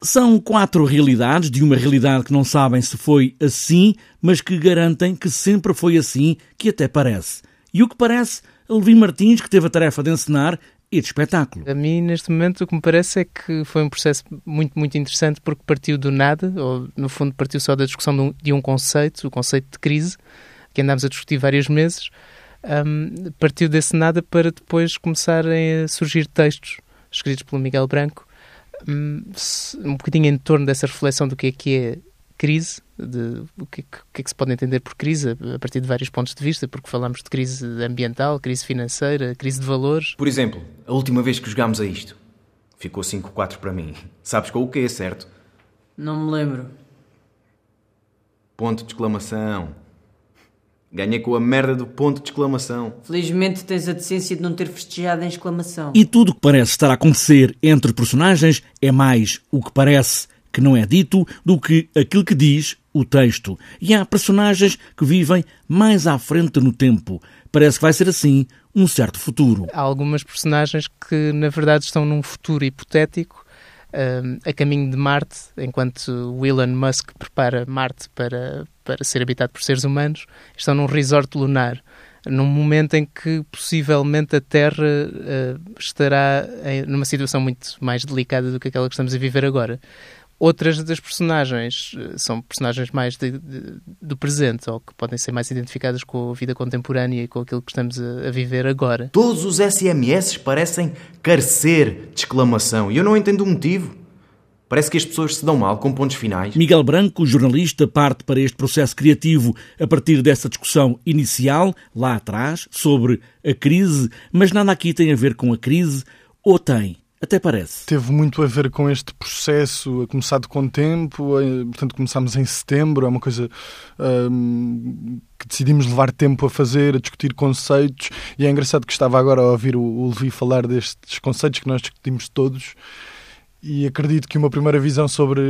São quatro realidades de uma realidade que não sabem se foi assim, mas que garantem que sempre foi assim, que até parece. E o que parece, Levi Martins, que teve a tarefa de encenar este espetáculo. A mim, neste momento, o que me parece é que foi um processo muito, muito interessante porque partiu do nada, ou no fundo partiu só da discussão de um, conceito, o conceito de crise, que andámos a discutir vários meses, um, partiu desse nada para depois começarem a surgir textos escritos pelo Miguel Branco um bocadinho em torno dessa reflexão do que é que é crise, de o que, o que é que se pode entender por crise, a partir de vários pontos de vista, porque falamos de crise ambiental, crise financeira, crise de valores. Por exemplo, a última vez que jogámos a isto, ficou 5-4 para mim. Sabes com o que é, certo? Não me lembro. Ponto de exclamação. Ganhei com a merda do ponto de exclamação. Felizmente tens a decência de não ter festejado em exclamação. E tudo o que parece estar a acontecer entre personagens é mais o que parece que não é dito do que aquilo que diz o texto. E há personagens que vivem mais à frente no tempo. Parece que vai ser assim um certo futuro. Há algumas personagens que, na verdade, estão num futuro hipotético a caminho de Marte, enquanto o Elon Musk prepara Marte para, para ser habitado por seres humanos, estão num resort lunar, num momento em que possivelmente a Terra uh, estará em, numa situação muito mais delicada do que aquela que estamos a viver agora. Outras das personagens eh, são personagens mais de, de, do presente, ou que podem ser mais identificadas com a vida contemporânea e com aquilo que estamos a, a viver agora. Todos os SMS parecem carecer de exclamação e eu não entendo o motivo. Parece que as pessoas se dão mal com pontos finais. Miguel Branco, jornalista, parte para este processo criativo a partir dessa discussão inicial, lá atrás, sobre a crise, mas nada aqui tem a ver com a crise, ou tem? Até parece. Teve muito a ver com este processo, começado com tempo, portanto começámos em setembro, é uma coisa hum, que decidimos levar tempo a fazer, a discutir conceitos, e é engraçado que estava agora a ouvir o, o Levi falar destes conceitos que nós discutimos todos, e acredito que uma primeira visão sobre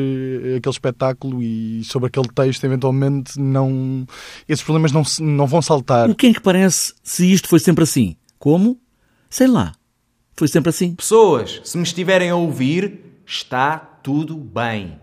aquele espetáculo e sobre aquele texto, eventualmente, não esses problemas não, não vão saltar. O que é que parece se isto foi sempre assim? Como? Sei lá. Foi sempre assim. Pessoas, se me estiverem a ouvir, está tudo bem.